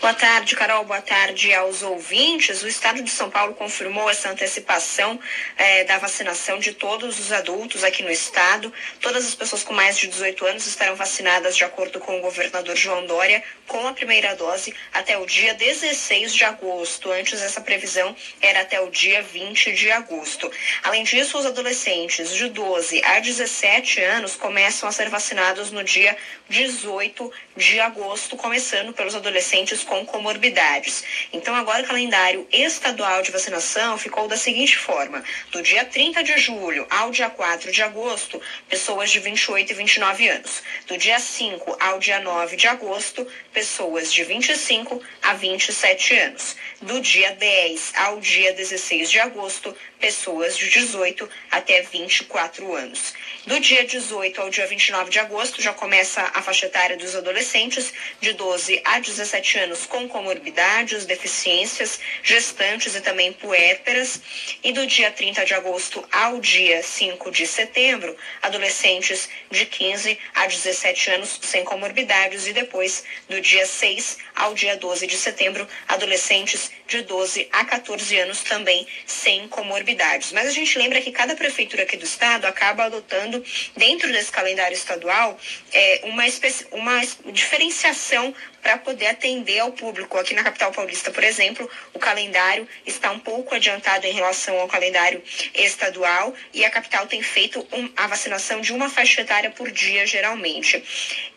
Boa tarde, Carol. Boa tarde aos ouvintes. O Estado de São Paulo confirmou essa antecipação eh, da vacinação de todos os adultos aqui no Estado. Todas as pessoas com mais de 18 anos estarão vacinadas, de acordo com o governador João Dória, com a primeira dose até o dia 16 de agosto. Antes, essa previsão era até o dia 20 de agosto. Além disso, os adolescentes de 12 a 17 anos começam a ser vacinados no dia 18 de agosto, começando pelos adolescentes com comorbidades. Então, agora o calendário estadual de vacinação ficou da seguinte forma: do dia 30 de julho ao dia 4 de agosto, pessoas de 28 e 29 anos. Do dia 5 ao dia 9 de agosto, pessoas de 25 a 27 anos. Do dia 10 ao dia 16 de agosto, pessoas de 18 até 24 anos. Do dia 18 ao dia 29 de agosto, já começa a faixa etária dos adolescentes de 12 a 17 anos com comorbidades, deficiências, gestantes e também puérperas. E do dia 30 de agosto ao dia 5 de setembro, adolescentes de 15 a 17 anos sem comorbidades. E depois, do dia 6 ao dia 12 de setembro, adolescentes de 12 a 14 anos também sem comorbidades. Mas a gente lembra que cada prefeitura aqui do estado acaba adotando, dentro desse calendário estadual, é, uma, uma diferenciação para poder atender ao público. Aqui na capital paulista, por exemplo, o calendário está um pouco adiantado em relação ao calendário estadual e a capital tem feito um, a vacinação de uma faixa etária por dia, geralmente.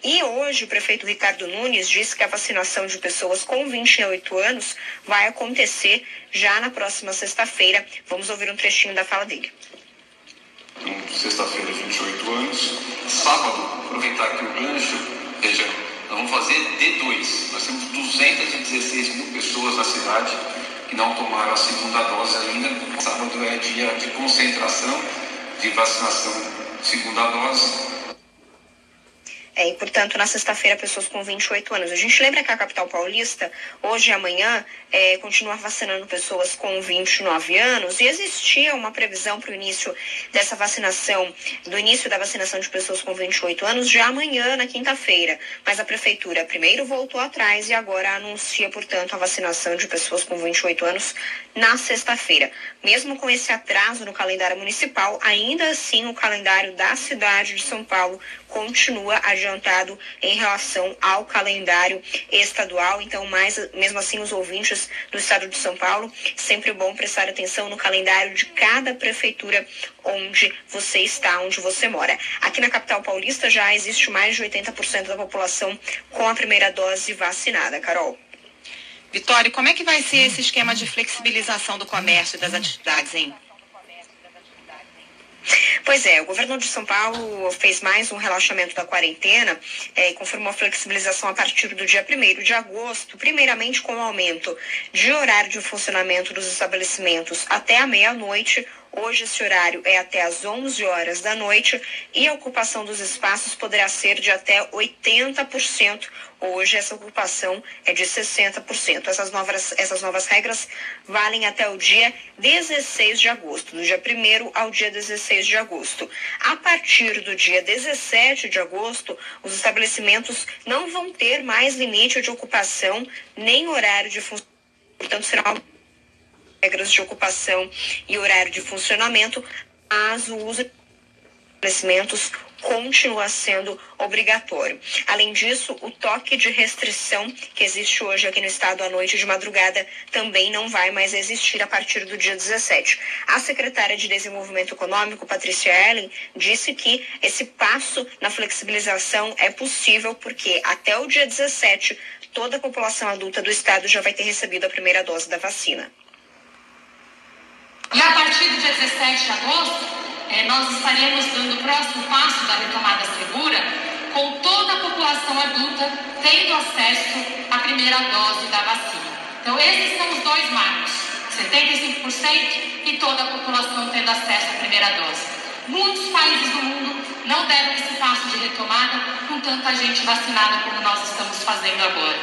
E hoje o prefeito Ricardo Nunes disse que a vacinação de pessoas com 28 anos vai acontecer já na próxima sexta-feira. Vamos ouvir um trechinho da fala dele. Sexta-feira, 28 anos. Sábado, aproveitar que o gancho, veja, nós vamos fazer D2. Nós temos 216 mil pessoas na cidade que não tomaram a segunda dose ainda. Sábado é dia de concentração de vacinação segunda dose é, e, portanto, na sexta-feira, pessoas com 28 anos. A gente lembra que a capital paulista, hoje e amanhã, é, continua vacinando pessoas com 29 anos e existia uma previsão para o início dessa vacinação, do início da vacinação de pessoas com 28 anos, já amanhã, na quinta-feira. Mas a prefeitura primeiro voltou atrás e agora anuncia, portanto, a vacinação de pessoas com 28 anos na sexta-feira. Mesmo com esse atraso no calendário municipal, ainda assim o calendário da cidade de São Paulo continua adiantado em relação ao calendário estadual. Então, mais, mesmo assim, os ouvintes do estado de São Paulo, sempre bom prestar atenção no calendário de cada prefeitura onde você está, onde você mora. Aqui na capital paulista já existe mais de 80% da população com a primeira dose vacinada. Carol. Vitória, como é que vai ser esse esquema de flexibilização do comércio e das atividades, hein? Pois é, o governo de São Paulo fez mais um relaxamento da quarentena é, e confirmou a flexibilização a partir do dia 1 de agosto, primeiramente com o aumento de horário de funcionamento dos estabelecimentos até a meia-noite, Hoje esse horário é até às 11 horas da noite e a ocupação dos espaços poderá ser de até 80%. Hoje essa ocupação é de 60%. Essas novas, essas novas regras valem até o dia 16 de agosto, do dia 1 ao dia 16 de agosto. A partir do dia 17 de agosto, os estabelecimentos não vão ter mais limite de ocupação nem horário de funcionamento. Portanto, será regras de ocupação e horário de funcionamento, mas o uso de estabelecimentos continua sendo obrigatório. Além disso, o toque de restrição que existe hoje aqui no estado à noite de madrugada também não vai mais existir a partir do dia 17. A secretária de Desenvolvimento Econômico, Patrícia Ellen, disse que esse passo na flexibilização é possível porque até o dia 17 toda a população adulta do estado já vai ter recebido a primeira dose da vacina. E a partir do dia 17 de agosto, é, nós estaremos dando o próximo passo da retomada segura, com toda a população adulta tendo acesso à primeira dose da vacina. Então, esses são os dois marcos: 75% e toda a população tendo acesso à primeira dose. Muitos países do mundo não deram esse passo de retomada com tanta gente vacinada como nós estamos fazendo agora.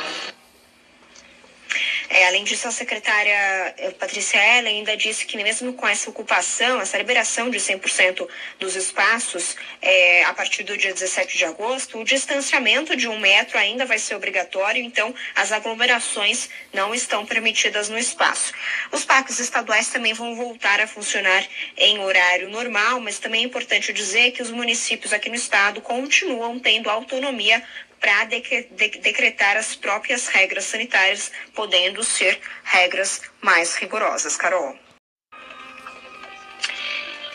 É, além disso, a secretária eh, Patrícia Ellen ainda disse que mesmo com essa ocupação, essa liberação de 100% dos espaços é, a partir do dia 17 de agosto, o distanciamento de um metro ainda vai ser obrigatório, então as aglomerações não estão permitidas no espaço. Os parques estaduais também vão voltar a funcionar em horário normal, mas também é importante dizer que os municípios aqui no estado continuam tendo autonomia para decretar as próprias regras sanitárias, podendo ser regras mais rigorosas. Carol.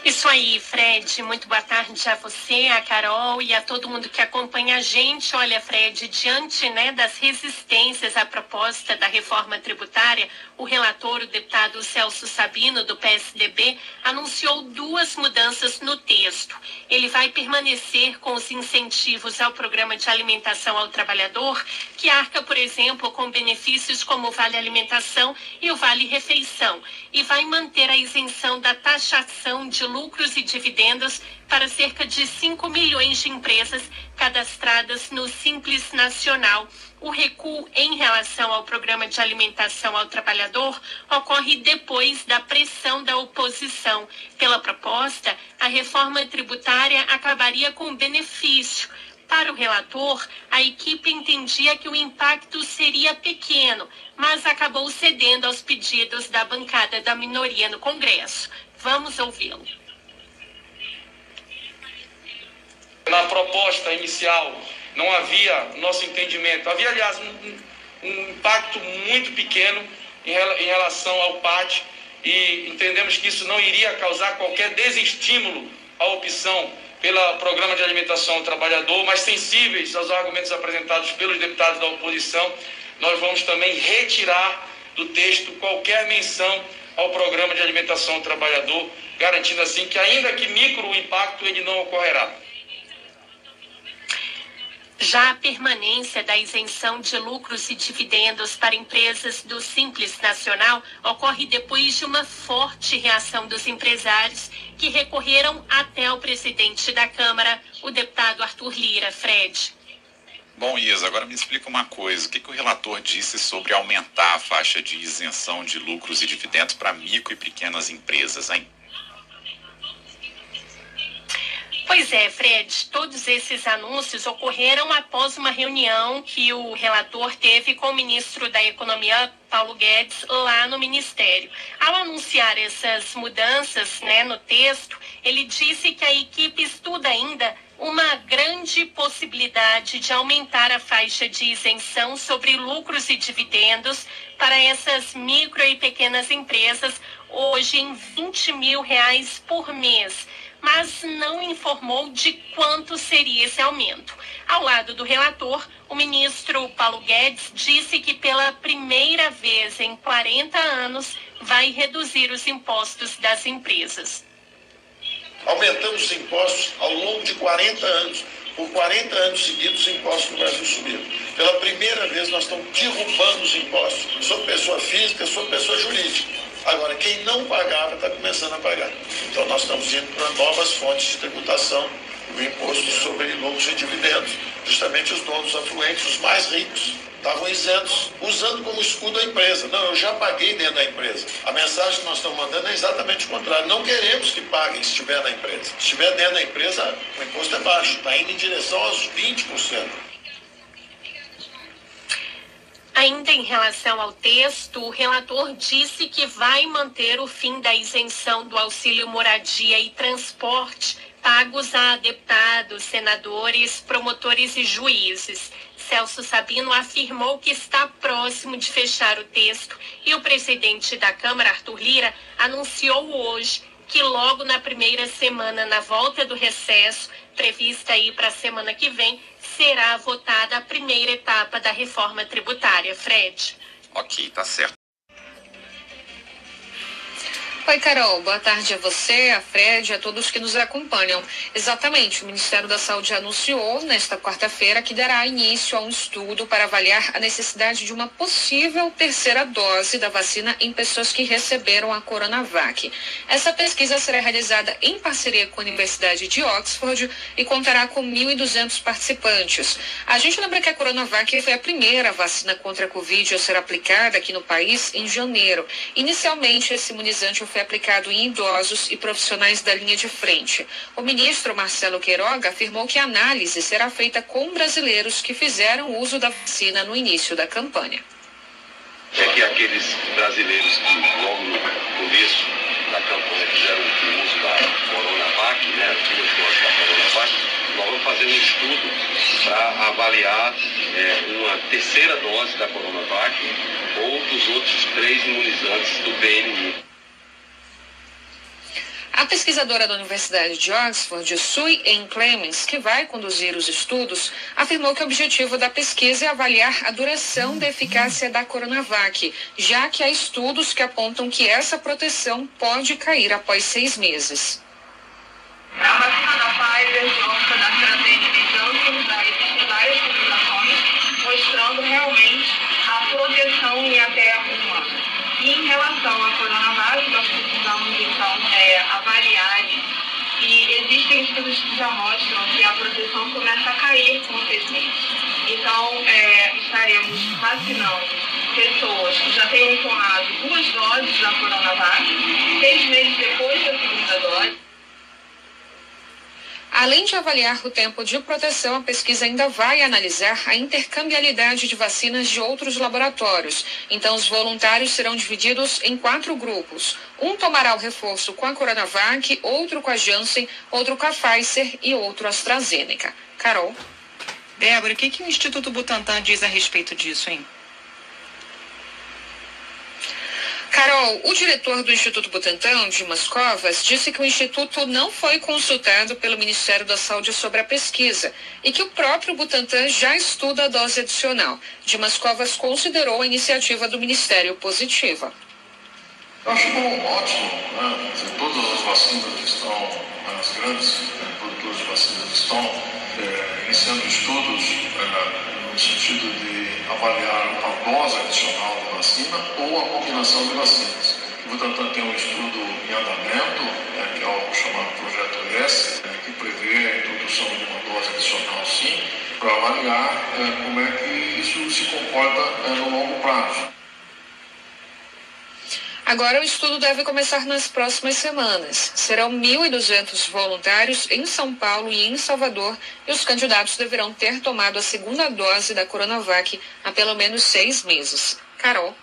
Isso aí, Fred. Muito boa tarde a você, a Carol e a todo mundo que acompanha a gente. Olha, Fred, diante né, das resistências à proposta da reforma tributária, o relator, o deputado Celso Sabino, do PSDB, anunciou duas mudanças no texto. Ele vai permanecer com os incentivos ao programa de alimentação ao trabalhador, que arca, por exemplo, com benefícios como o Vale Alimentação e o Vale Refeição, e vai manter a isenção da taxação de lucros e dividendos para cerca de 5 milhões de empresas cadastradas no Simples Nacional. O recuo em relação ao programa de alimentação ao trabalhador ocorre depois da pressão da oposição. Pela proposta, a reforma tributária acabaria com benefício. Para o relator, a equipe entendia que o impacto seria pequeno, mas acabou cedendo aos pedidos da bancada da minoria no Congresso. Vamos ouvi-lo. Na proposta inicial não havia nosso entendimento. Havia, aliás, um, um impacto muito pequeno em, em relação ao PAT e entendemos que isso não iria causar qualquer desestímulo à opção pelo programa de alimentação ao trabalhador, mas sensíveis aos argumentos apresentados pelos deputados da oposição, nós vamos também retirar do texto qualquer menção ao programa de alimentação ao trabalhador, garantindo assim que ainda que micro o impacto ele não ocorrerá. Já a permanência da isenção de lucros e dividendos para empresas do Simples Nacional ocorre depois de uma forte reação dos empresários que recorreram até o presidente da Câmara, o deputado Arthur Lira. Fred. Bom, Isa, agora me explica uma coisa. O que, que o relator disse sobre aumentar a faixa de isenção de lucros e dividendos para micro e pequenas empresas, hein? Pois é, Fred, todos esses anúncios ocorreram após uma reunião que o relator teve com o ministro da Economia, Paulo Guedes, lá no Ministério. Ao anunciar essas mudanças né, no texto, ele disse que a equipe estuda ainda uma grande possibilidade de aumentar a faixa de isenção sobre lucros e dividendos para essas micro e pequenas empresas, hoje em 20 mil reais por mês mas não informou de quanto seria esse aumento. Ao lado do relator, o ministro Paulo Guedes disse que pela primeira vez em 40 anos vai reduzir os impostos das empresas. Aumentamos os impostos ao longo de 40 anos. Por 40 anos seguidos, os impostos no Brasil subiram. Pela primeira vez, nós estamos derrubando os impostos sobre pessoa física, sobre pessoa jurídica. Agora, quem não pagava está começando a pagar. Então, nós estamos indo para novas fontes de tributação, o imposto sobre lucros e dividendos. Justamente os donos afluentes, os mais ricos, estavam isentos, usando como escudo a empresa. Não, eu já paguei dentro da empresa. A mensagem que nós estamos mandando é exatamente o contrário. Não queremos que paguem se estiver na empresa. Se estiver dentro da empresa, o imposto é baixo, está indo em direção aos 20%. Ainda em relação ao texto, o relator disse que vai manter o fim da isenção do auxílio moradia e transporte pagos a deputados, senadores, promotores e juízes. Celso Sabino afirmou que está próximo de fechar o texto e o presidente da Câmara, Arthur Lira, anunciou hoje que logo na primeira semana, na volta do recesso, prevista aí para a semana que vem, será votada a primeira etapa da reforma tributária. Fred. Ok, tá certo. Oi, Carol. Boa tarde a você, a Fred, a todos que nos acompanham. Exatamente, o Ministério da Saúde anunciou nesta quarta-feira que dará início a um estudo para avaliar a necessidade de uma possível terceira dose da vacina em pessoas que receberam a Coronavac. Essa pesquisa será realizada em parceria com a Universidade de Oxford e contará com 1.200 participantes. A gente lembra que a Coronavac foi a primeira vacina contra a Covid a ser aplicada aqui no país em janeiro. Inicialmente, esse imunizante foi aplicado em idosos e profissionais da linha de frente. O ministro Marcelo Queiroga afirmou que a análise será feita com brasileiros que fizeram uso da vacina no início da campanha. É que aqueles brasileiros que logo no começo da campanha fizeram uso da Coronavac, né, duas doses da Coronavac, nós vamos fazer um estudo para avaliar é, uma terceira dose da Coronavac ou dos outros três imunizantes do BNI. A pesquisadora da Universidade de Oxford, Sue Ann Clemens, que vai conduzir os estudos, afirmou que o objetivo da pesquisa é avaliar a duração da eficácia da Coronavac, já que há estudos que apontam que essa proteção pode cair após seis meses. A vacina da Pfizer, que já mostram que a proteção começa a cair com seis meses. Então, é, estaremos vacinando pessoas que já tenham tomado duas doses da Coronavac, seis meses depois da segunda dose. Além de avaliar o tempo de proteção, a pesquisa ainda vai analisar a intercambiabilidade de vacinas de outros laboratórios. Então, os voluntários serão divididos em quatro grupos. Um tomará o reforço com a Coronavac, outro com a Janssen, outro com a Pfizer e outro AstraZeneca. Carol. Débora, o que, que o Instituto Butantan diz a respeito disso, hein? Carol, o diretor do Instituto Butantan, Dimas Covas, disse que o Instituto não foi consultado pelo Ministério da Saúde sobre a pesquisa e que o próprio Butantan já estuda a dose adicional. Dimas Covas considerou a iniciativa do Ministério positiva. Eu acho bom, ótimo. Né? Dizer, todas as vacinas estão, as grandes produtoras de vacinas estão é, iniciando estudos é, no sentido de avaliar a dose adicional da vacina ou a combinação de vacinas. O Butantan tem um estudo em andamento, né, que é o chamado Projeto S, né, que prevê a introdução de uma dose adicional sim, para avaliar é, como é que isso se comporta é, no longo prazo. Agora o estudo deve começar nas próximas semanas. Serão 1.200 voluntários em São Paulo e em Salvador e os candidatos deverão ter tomado a segunda dose da Coronavac há pelo menos seis meses. Carol.